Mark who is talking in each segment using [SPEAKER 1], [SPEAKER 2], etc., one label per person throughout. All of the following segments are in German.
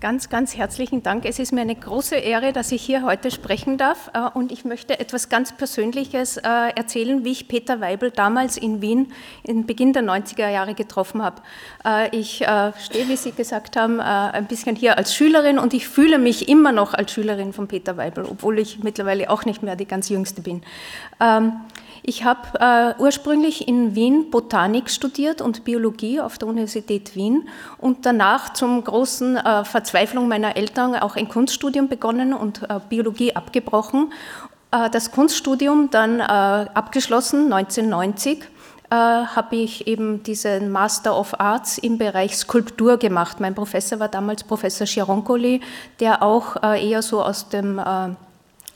[SPEAKER 1] Ganz, ganz herzlichen Dank. Es ist mir eine große Ehre, dass ich hier heute sprechen darf. Äh, und ich möchte etwas ganz Persönliches äh, erzählen, wie ich Peter Weibel damals in Wien in Beginn der 90er Jahre getroffen habe. Äh, ich stehe, wie Sie gesagt haben, ein bisschen hier als Schülerin und ich fühle mich immer noch als Schülerin von Peter Weibel, obwohl ich mittlerweile auch nicht mehr die ganz jüngste bin. Ich habe äh, ursprünglich in Wien Botanik studiert und Biologie auf der Universität Wien und danach zum großen äh, Verzweiflung meiner Eltern auch ein Kunststudium begonnen und äh, Biologie abgebrochen. Äh, das Kunststudium dann äh, abgeschlossen 1990 äh, habe ich eben diesen Master of Arts im Bereich Skulptur gemacht. Mein Professor war damals Professor Chironcoli, der auch eher so aus dem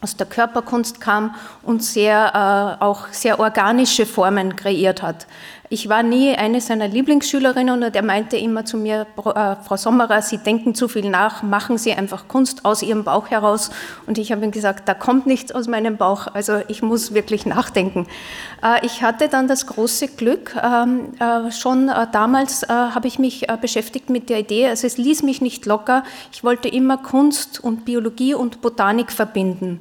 [SPEAKER 1] aus der Körperkunst kam und sehr, äh, auch sehr organische Formen kreiert hat. Ich war nie eine seiner Lieblingsschülerinnen und er meinte immer zu mir, äh, Frau Sommerer, Sie denken zu viel nach, machen Sie einfach Kunst aus Ihrem Bauch heraus. Und ich habe ihm gesagt, da kommt nichts aus meinem Bauch, also ich muss wirklich nachdenken. Äh, ich hatte dann das große Glück, ähm, äh, schon damals habe ich mich beschäftigt mit der Idee, also es ließ mich nicht locker, ich wollte immer Kunst und Biologie und Botanik verbinden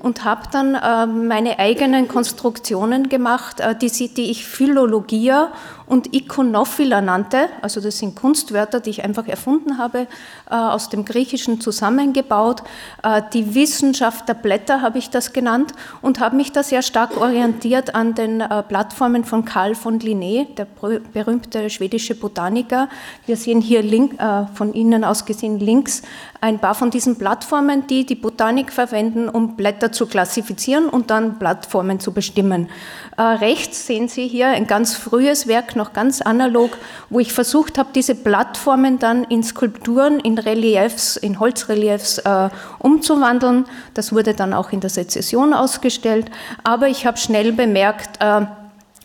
[SPEAKER 1] und habe dann äh, meine eigenen Konstruktionen gemacht, äh, die, die, ich Philologia und Ikonophila nannte. Also das sind Kunstwörter, die ich einfach erfunden habe, äh, aus dem Griechischen zusammengebaut. Äh, die Wissenschaft der Blätter habe ich das genannt und habe mich da sehr stark orientiert an den äh, Plattformen von Karl von Linné, der berühmte schwedische Botaniker. Wir sehen hier link, äh, von Ihnen aus gesehen links ein paar von diesen Plattformen, die die Botanik verwenden, um Blätter zu klassifizieren und dann Plattformen zu bestimmen. Äh, rechts sehen Sie hier ein ganz frühes Werk, noch ganz analog, wo ich versucht habe, diese Plattformen dann in Skulpturen, in Reliefs, in Holzreliefs äh, umzuwandeln. Das wurde dann auch in der Sezession ausgestellt. Aber ich habe schnell bemerkt, äh,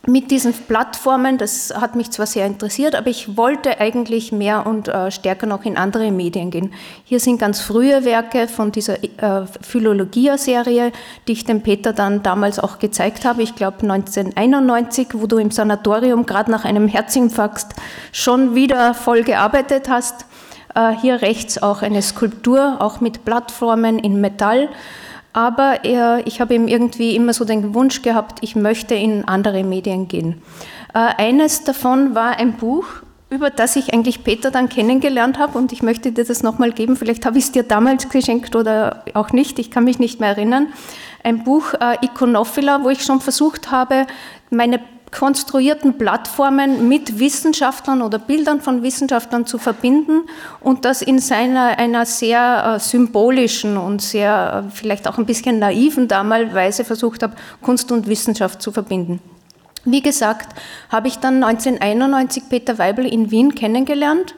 [SPEAKER 1] mit diesen Plattformen, das hat mich zwar sehr interessiert, aber ich wollte eigentlich mehr und äh, stärker noch in andere Medien gehen. Hier sind ganz frühe Werke von dieser äh, Philologia-Serie, die ich dem Peter dann damals auch gezeigt habe. Ich glaube 1991, wo du im Sanatorium gerade nach einem Herzinfarkt schon wieder voll gearbeitet hast. Äh, hier rechts auch eine Skulptur, auch mit Plattformen in Metall aber er, ich habe ihm irgendwie immer so den Wunsch gehabt, ich möchte in andere Medien gehen. Äh, eines davon war ein Buch, über das ich eigentlich Peter dann kennengelernt habe und ich möchte dir das nochmal geben. Vielleicht habe ich es dir damals geschenkt oder auch nicht, ich kann mich nicht mehr erinnern. Ein Buch äh, Iconophila, wo ich schon versucht habe, meine konstruierten Plattformen mit Wissenschaftlern oder Bildern von Wissenschaftlern zu verbinden und das in seiner einer sehr äh, symbolischen und sehr äh, vielleicht auch ein bisschen naiven damals Weise versucht habe, Kunst und Wissenschaft zu verbinden. Wie gesagt, habe ich dann 1991 Peter Weibel in Wien kennengelernt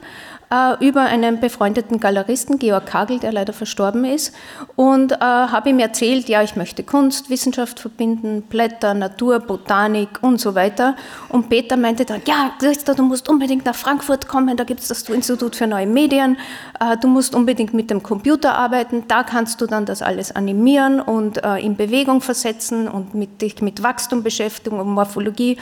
[SPEAKER 1] äh, über einen befreundeten Galeristen, Georg Kagel, der leider verstorben ist, und äh, habe ihm erzählt, ja, ich möchte Kunst, Wissenschaft verbinden, Blätter, Natur, Botanik und so weiter. Und Peter meinte dann, ja, Christa, du musst unbedingt nach Frankfurt kommen, da gibt es das Institut für neue Medien, äh, du musst unbedingt mit dem Computer arbeiten, da kannst du dann das alles animieren und äh, in Bewegung versetzen und mit, dich mit Wachstum beschäftigen und Morphologie.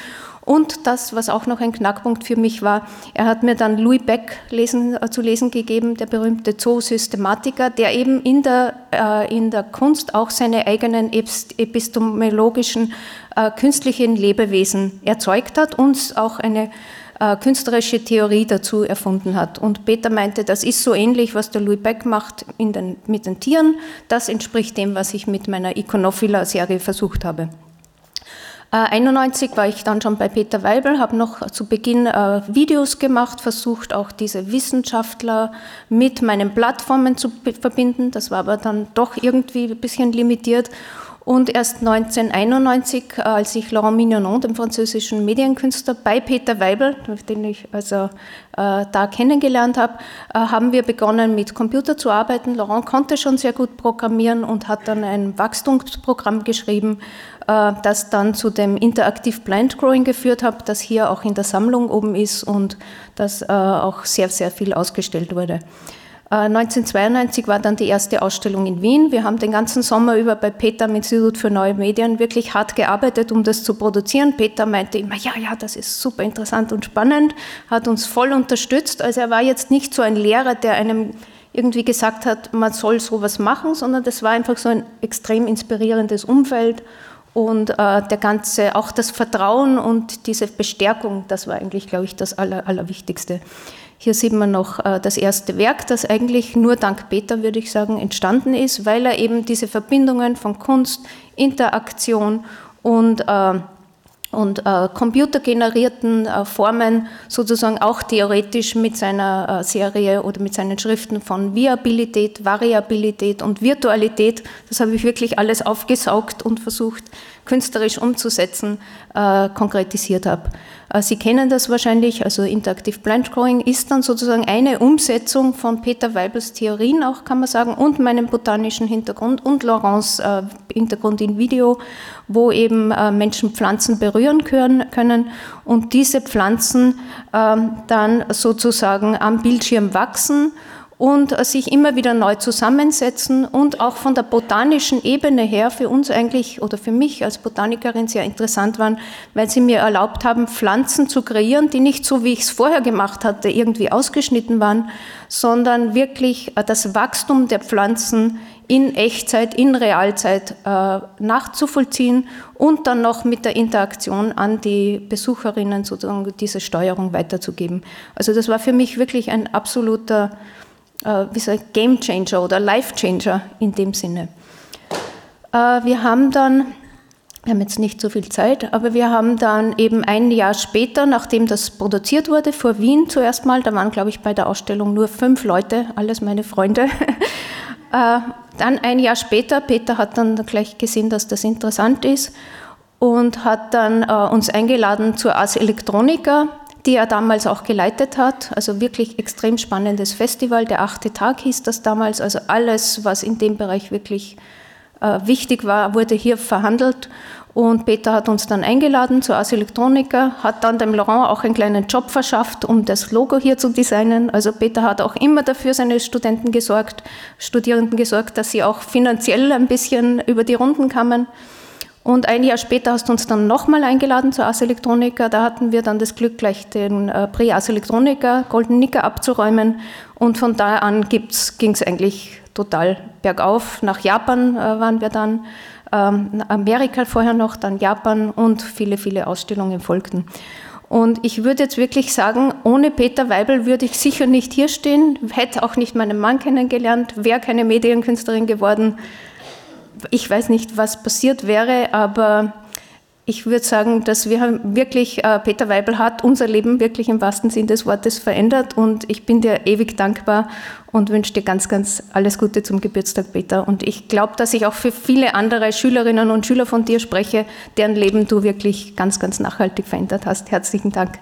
[SPEAKER 1] Und das, was auch noch ein Knackpunkt für mich war, er hat mir dann Louis Beck lesen, äh, zu lesen gegeben, der berühmte Zoosystematiker, der eben in der, äh, in der Kunst auch seine eigenen epistemologischen äh, künstlichen Lebewesen erzeugt hat und auch eine äh, künstlerische Theorie dazu erfunden hat. Und Peter meinte, das ist so ähnlich, was der Louis Beck macht den, mit den Tieren. Das entspricht dem, was ich mit meiner Iconophila-Serie versucht habe. 1991 äh, war ich dann schon bei Peter Weibel, habe noch zu Beginn äh, Videos gemacht, versucht auch diese Wissenschaftler mit meinen Plattformen zu verbinden. Das war aber dann doch irgendwie ein bisschen limitiert. Und erst 1991, äh, als ich Laurent Mignonon, den französischen Medienkünstler, bei Peter Weibel, den ich also äh, da kennengelernt habe, haben wir begonnen mit Computer zu arbeiten. Laurent konnte schon sehr gut programmieren und hat dann ein Wachstumsprogramm geschrieben, das dann zu dem Interactive Plant Growing geführt hat, das hier auch in der Sammlung oben ist und das äh, auch sehr, sehr viel ausgestellt wurde. 1992 äh, war dann die erste Ausstellung in Wien. Wir haben den ganzen Sommer über bei Peter am Institut für Neue Medien wirklich hart gearbeitet, um das zu produzieren. Peter meinte immer, ja, ja, das ist super interessant und spannend, hat uns voll unterstützt. Also er war jetzt nicht so ein Lehrer, der einem irgendwie gesagt hat, man soll sowas machen, sondern das war einfach so ein extrem inspirierendes Umfeld und äh, der ganze, auch das Vertrauen und diese Bestärkung, das war eigentlich, glaube ich, das Aller, Allerwichtigste. Hier sieht man noch äh, das erste Werk, das eigentlich nur dank Peter, würde ich sagen, entstanden ist, weil er eben diese Verbindungen von Kunst, Interaktion und äh, und äh, computergenerierten äh, Formen sozusagen auch theoretisch mit seiner äh, Serie oder mit seinen Schriften von Viabilität, Variabilität und Virtualität, das habe ich wirklich alles aufgesaugt und versucht künstlerisch umzusetzen, äh, konkretisiert habe. Äh, Sie kennen das wahrscheinlich, also Interactive Blind Growing ist dann sozusagen eine Umsetzung von Peter Weibels Theorien auch, kann man sagen, und meinem botanischen Hintergrund und Laurents äh, Hintergrund in Video, wo eben äh, Menschen Pflanzen berühren können, können und diese Pflanzen ähm, dann sozusagen am Bildschirm wachsen und sich immer wieder neu zusammensetzen und auch von der botanischen Ebene her für uns eigentlich oder für mich als Botanikerin sehr interessant waren, weil sie mir erlaubt haben, Pflanzen zu kreieren, die nicht so, wie ich es vorher gemacht hatte, irgendwie ausgeschnitten waren, sondern wirklich äh, das Wachstum der Pflanzen in Echtzeit, in Realzeit äh, nachzuvollziehen und dann noch mit der Interaktion an die Besucherinnen sozusagen diese Steuerung weiterzugeben. Also das war für mich wirklich ein absoluter äh, wie so ein Game Changer oder Life Changer in dem Sinne. Äh, wir haben dann, wir haben jetzt nicht so viel Zeit, aber wir haben dann eben ein Jahr später, nachdem das produziert wurde, vor Wien zuerst mal, da waren, glaube ich, bei der Ausstellung nur fünf Leute, alles meine Freunde. Äh, dann ein Jahr später, Peter hat dann gleich gesehen, dass das interessant ist und hat dann uns eingeladen zur Ars Electronica die er damals auch geleitet hat. Also wirklich extrem spannendes Festival. Der achte Tag hieß das damals. Also alles, was in dem Bereich wirklich äh, wichtig war, wurde hier verhandelt. Und Peter hat uns dann eingeladen zur Ars Electronica, hat dann dem Laurent auch einen kleinen Job verschafft, um das Logo hier zu designen. Also Peter hat auch immer dafür seine Studenten gesorgt, Studierenden gesorgt, dass sie auch finanziell ein bisschen über die Runden kamen. Und ein Jahr später hast du uns dann nochmal eingeladen zur Ars Electronica. Da hatten wir dann das Glück, gleich den äh, Prix Ars Electronica, Golden Nicker abzuräumen. Und von da an ging es eigentlich total bergauf. Nach Japan äh, waren wir dann, ähm, Amerika vorher noch, dann Japan und viele, viele Ausstellungen folgten. Und ich würde jetzt wirklich sagen, ohne Peter Weibel würde ich sicher nicht hier stehen, hätte auch nicht meinen Mann kennengelernt, wäre keine Medienkünstlerin geworden ich weiß nicht, was passiert wäre, aber ich würde sagen, dass wir wirklich, äh, Peter Weibel hat unser Leben wirklich im wahrsten Sinn des Wortes verändert und ich bin dir ewig dankbar und wünsche dir ganz, ganz alles Gute zum Geburtstag, Peter. Und ich glaube, dass ich auch für viele andere Schülerinnen und Schüler von dir spreche, deren Leben du wirklich ganz, ganz nachhaltig verändert hast. Herzlichen Dank.